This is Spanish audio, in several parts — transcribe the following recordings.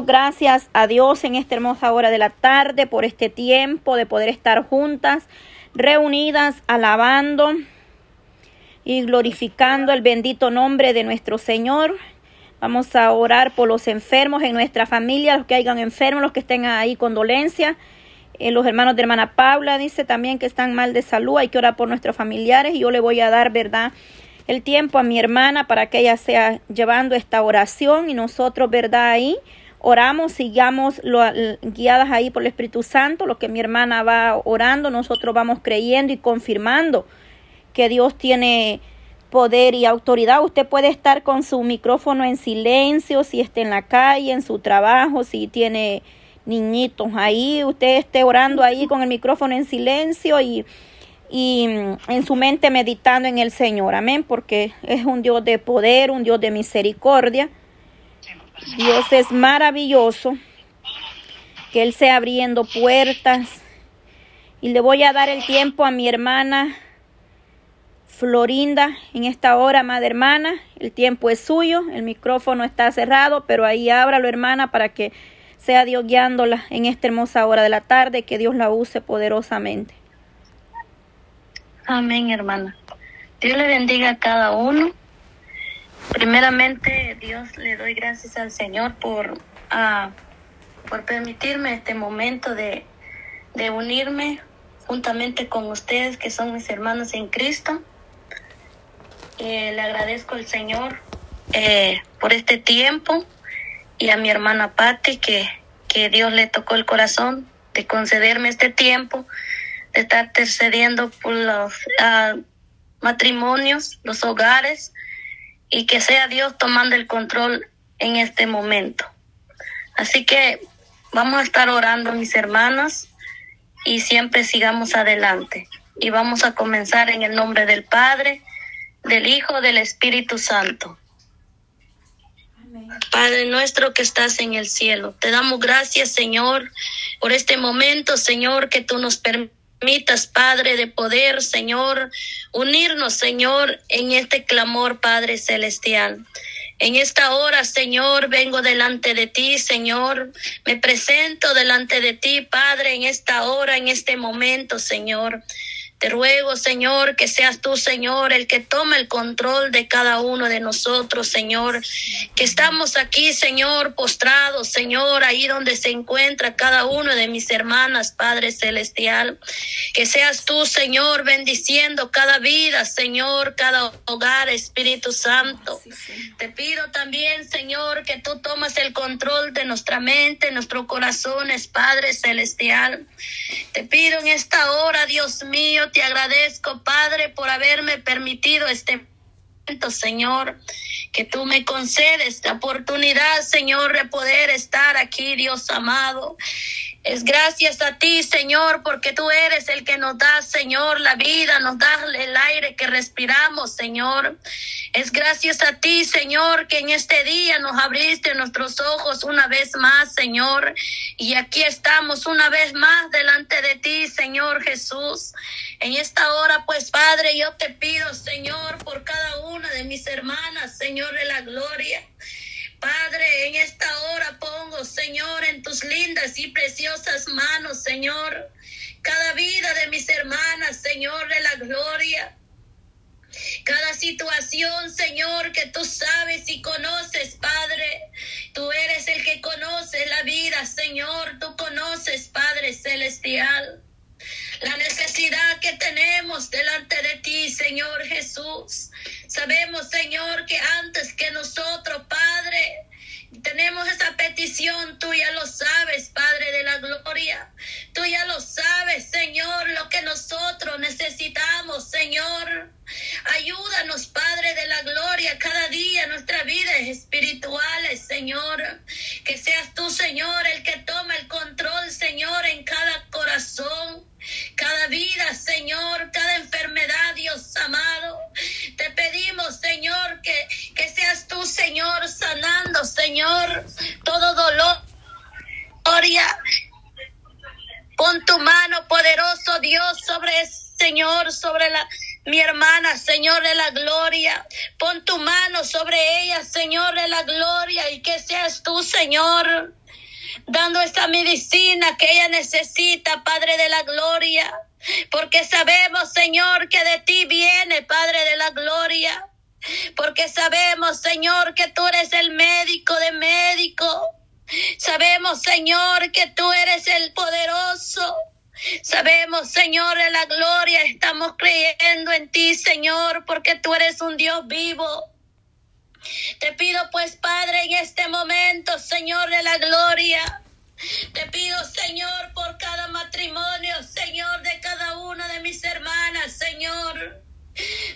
Gracias a Dios en esta hermosa hora de la tarde por este tiempo de poder estar juntas, reunidas, alabando y glorificando el bendito nombre de nuestro Señor. Vamos a orar por los enfermos en nuestra familia, los que hayan enfermos, los que estén ahí con dolencia. Eh, los hermanos de hermana Paula dice también que están mal de salud, hay que orar por nuestros familiares y yo le voy a dar, ¿verdad? El tiempo a mi hermana para que ella sea llevando esta oración y nosotros, ¿verdad? Ahí oramos, sigamos lo, guiadas ahí por el Espíritu Santo, lo que mi hermana va orando, nosotros vamos creyendo y confirmando que Dios tiene poder y autoridad. Usted puede estar con su micrófono en silencio, si está en la calle, en su trabajo, si tiene niñitos ahí, usted esté orando ahí con el micrófono en silencio y, y en su mente meditando en el Señor. Amén, porque es un Dios de poder, un Dios de misericordia. Dios es maravilloso, que Él sea abriendo puertas. Y le voy a dar el tiempo a mi hermana Florinda en esta hora, madre hermana. El tiempo es suyo, el micrófono está cerrado, pero ahí ábralo, hermana, para que sea Dios guiándola en esta hermosa hora de la tarde, que Dios la use poderosamente. Amén, hermana. Dios le bendiga a cada uno. Primeramente, Dios le doy gracias al Señor por, uh, por permitirme este momento de, de unirme juntamente con ustedes que son mis hermanos en Cristo. Eh, le agradezco al Señor eh, por este tiempo y a mi hermana Patti que, que Dios le tocó el corazón de concederme este tiempo, de estar intercediendo por los uh, matrimonios, los hogares, y que sea Dios tomando el control en este momento. Así que vamos a estar orando, mis hermanas, y siempre sigamos adelante. Y vamos a comenzar en el nombre del Padre, del Hijo, del Espíritu Santo. Padre nuestro que estás en el cielo, te damos gracias, Señor, por este momento, Señor, que tú nos permitas, Padre, de poder, Señor, unirnos, Señor, en este clamor, Padre Celestial. En esta hora, Señor, vengo delante de ti, Señor. Me presento delante de ti, Padre, en esta hora, en este momento, Señor. Te ruego, Señor, que seas tú, Señor, el que toma el control de cada uno de nosotros, Señor. Que estamos aquí, Señor, postrados, Señor, ahí donde se encuentra cada uno de mis hermanas, Padre Celestial. Que seas tú, Señor, bendiciendo cada vida, Señor, cada hogar, Espíritu Santo. Te pido también, Señor, que tú tomas el control de nuestra mente, nuestros corazones, Padre Celestial. Te pido en esta hora, Dios mío, te agradezco, Padre, por haberme permitido este momento, Señor, que tú me concedes la oportunidad, Señor, de poder estar aquí, Dios amado. Es gracias a ti, Señor, porque tú eres el que nos da, Señor, la vida, nos da el aire que respiramos, Señor. Es gracias a ti, Señor, que en este día nos abriste nuestros ojos una vez más, Señor. Y aquí estamos una vez más delante de ti, Señor Jesús. En esta hora, pues, Padre, yo te pido, Señor, por cada una de mis hermanas, Señor de la gloria. Padre, en esta hora pongo, Señor, en tus lindas y preciosas manos, Señor, cada vida de mis hermanas, Señor de la gloria. Cada situación, Señor, que tú sabes y conoces, Padre. Tú eres el que conoce la vida, Señor. Tú conoces, Padre Celestial la necesidad que tenemos delante de ti, Señor Jesús. Sabemos, Señor, que antes que nosotros, Padre, tenemos esa petición, tú ya lo sabes, Padre de la Gloria. Tú ya lo sabes, Señor, lo que nosotros necesitamos, Señor. Ayúdanos, Padre de la Gloria, cada día nuestra vida es espirituales, Señor. Que seas tú, Señor, el que toma el control, Señor, en cada corazón cada vida, Señor, cada enfermedad, Dios amado. Te pedimos, Señor, que, que seas tú, Señor, sanando, Señor, todo dolor. Gloria. Pon tu mano poderoso, Dios, sobre, Señor, sobre la, mi hermana, Señor de la gloria. Pon tu mano sobre ella, Señor de la gloria, y que seas tú, Señor dando esta medicina que ella necesita, Padre de la Gloria. Porque sabemos, Señor, que de ti viene, Padre de la Gloria. Porque sabemos, Señor, que tú eres el médico de médico. Sabemos, Señor, que tú eres el poderoso. Sabemos, Señor, de la gloria, estamos creyendo en ti, Señor, porque tú eres un Dios vivo. Te pido pues, Padre, en este momento, Señor de la gloria, te pido, Señor, por cada matrimonio, Señor, de cada una de mis hermanas, Señor.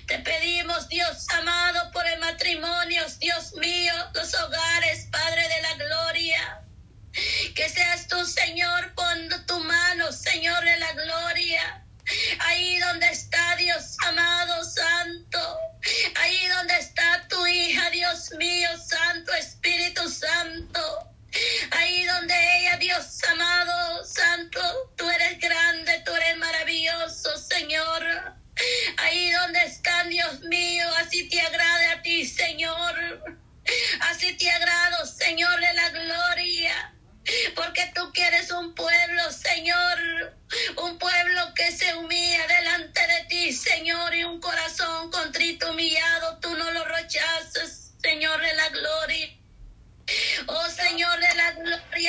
Te pedimos, Dios amado, por el matrimonio, Dios mío, los hogares, Padre de la gloria. Que seas tú, Señor, pon tu mano, Señor de la gloria. Ahí donde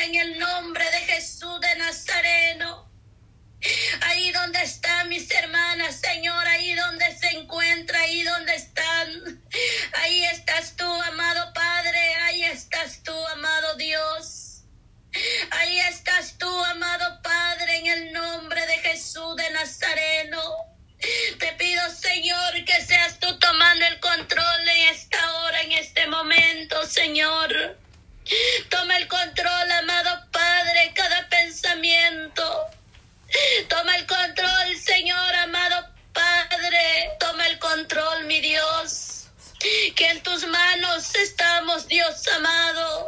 en el nombre de Jesús de Nazareno. Ahí donde están mis hermanas, Señor, ahí donde Amado.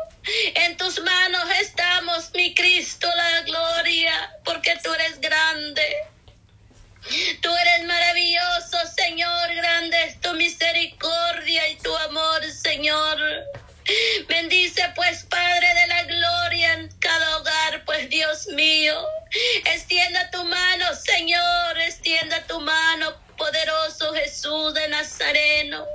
En tus manos estamos, mi Cristo, la gloria, porque tú eres grande. Tú eres maravilloso, Señor, grande es tu misericordia y tu amor, Señor. Bendice pues, Padre de la gloria, en cada hogar, pues Dios mío. Extienda tu mano, Señor, extienda tu mano, poderoso Jesús de Nazareno.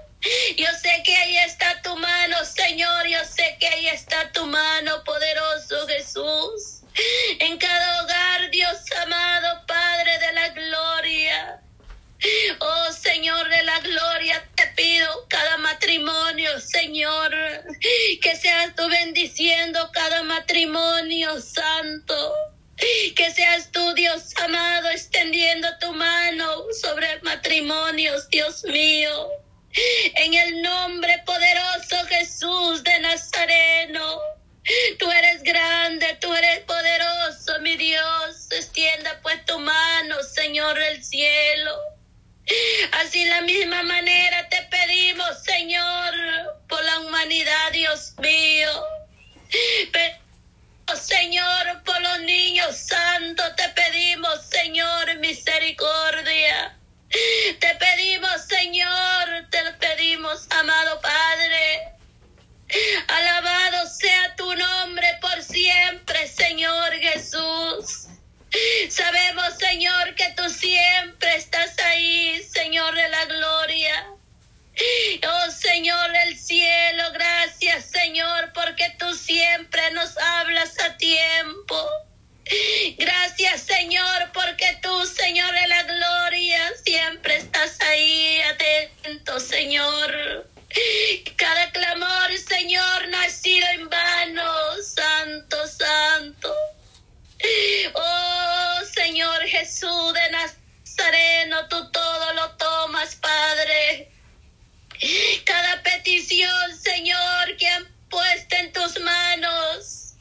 Yo sé que ahí está tu mano, Señor, yo sé que ahí está tu mano, poderoso Jesús. En cada hogar, Dios amado, Padre de la gloria. Oh Señor de la gloria, te pido cada matrimonio, Señor, que seas tú bendiciendo cada matrimonio santo. Que seas tú, Dios amado, extendiendo tu mano sobre matrimonios, Dios mío. En el nombre poderoso Jesús de Nazareno. Tú eres grande, tú eres poderoso, mi Dios. Extienda pues tu mano, Señor del cielo. Así la misma manera te pedimos, Señor, por la humanidad, Dios mío. Señor, por los niños santos te pedimos, Sabemos, Señor, que tú siempre estás ahí, Señor de la gloria. Oh Señor del cielo, gracias Señor, porque tú siempre nos hablas a tiempo. Gracias Señor, porque tú, Señor de la gloria, siempre estás ahí atento, Señor. Cada clamor, Señor, no ha sido en vano, Jesús de Nazareno, tú todo lo tomas, Padre. Cada petición, Señor, que han puesto en tus manos.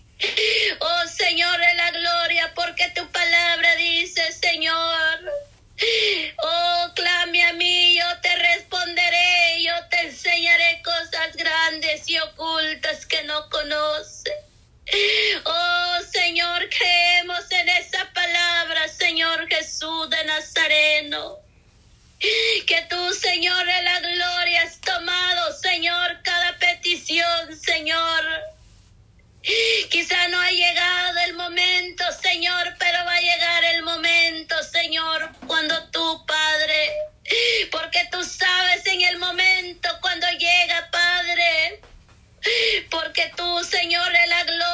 Oh Señor de la gloria, porque tu palabra dice, Señor. Oh, clame a mí, yo te responderé, yo te enseñaré cosas grandes y ocultas que no conoces. Oh Señor, creemos en Señor de Nazareno. Que tú, Señor, de la gloria has tomado, Señor, cada petición, Señor. Quizá no ha llegado el momento, Señor, pero va a llegar el momento, Señor, cuando tú, Padre, porque tú sabes en el momento cuando llega, Padre, porque tú, Señor, de la gloria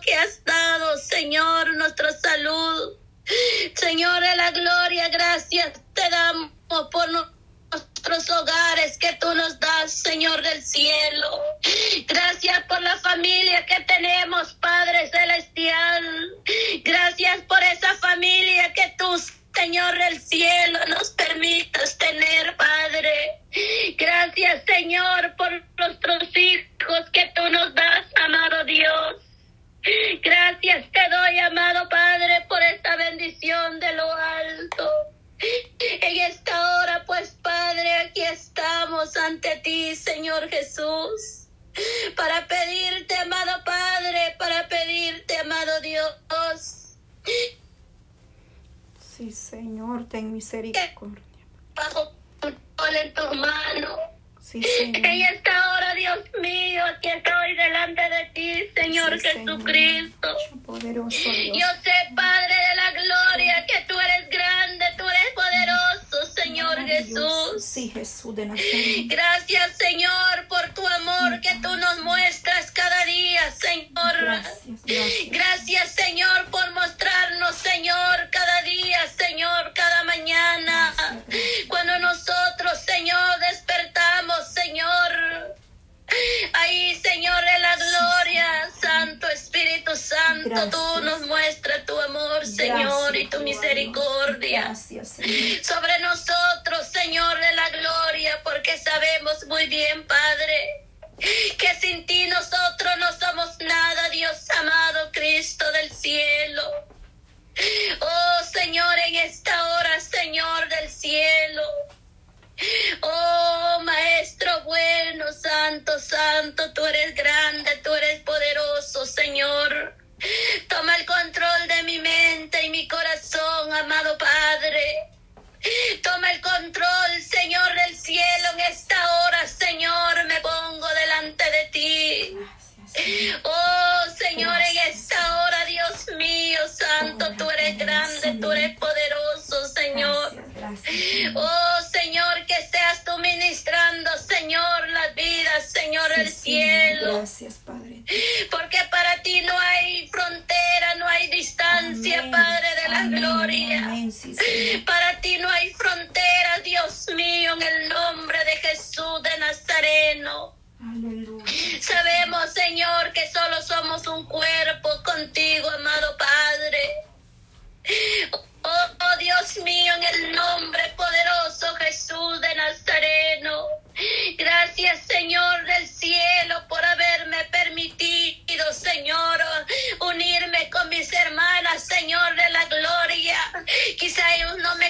que has dado, Señor, nuestra salud. Señor de la gloria, gracias te damos por nuestros hogares que tú nos das, Señor del cielo. Gracias por la familia que tenemos, Padre Celestial. Gracias por esa familia Sí, Señor, ten misericordia. Bajo en tu mano. Sí, Señor. En esta hora, Dios mío, aquí estoy delante de ti, Señor Sí, Jesucristo. Señor. Poderoso Dios. Yo sé, Padre de la gloria, que tú eres grande, tú eres poderoso, Señor. Jesús. Sí, Jesús de Nazaret. Gracias, Señor, por tu amor que tú nos muestras muy bien, Padre, que sin ti nosotros no somos nada, Dios amado Cristo del cielo. Oh Señor, en esta hora, Señor del cielo. Oh Maestro bueno, Santo, Santo, tú eres grande, tú eres poderoso, Señor. Toma el control de mi mente y mi corazón, amado Padre. Toma el control, gloria. Amén, sí, Señor. Para ti no hay frontera, Dios mío, en el nombre de Jesús de Nazareno. Aleluya. Sabemos, Señor, que solo somos un cuerpo contigo, amado Padre. Oh, oh, Dios mío, en el nombre poderoso Jesús de Nazareno. Gracias, Señor del cielo, por haberme permitido, Señor, unirme Quizá ellos no me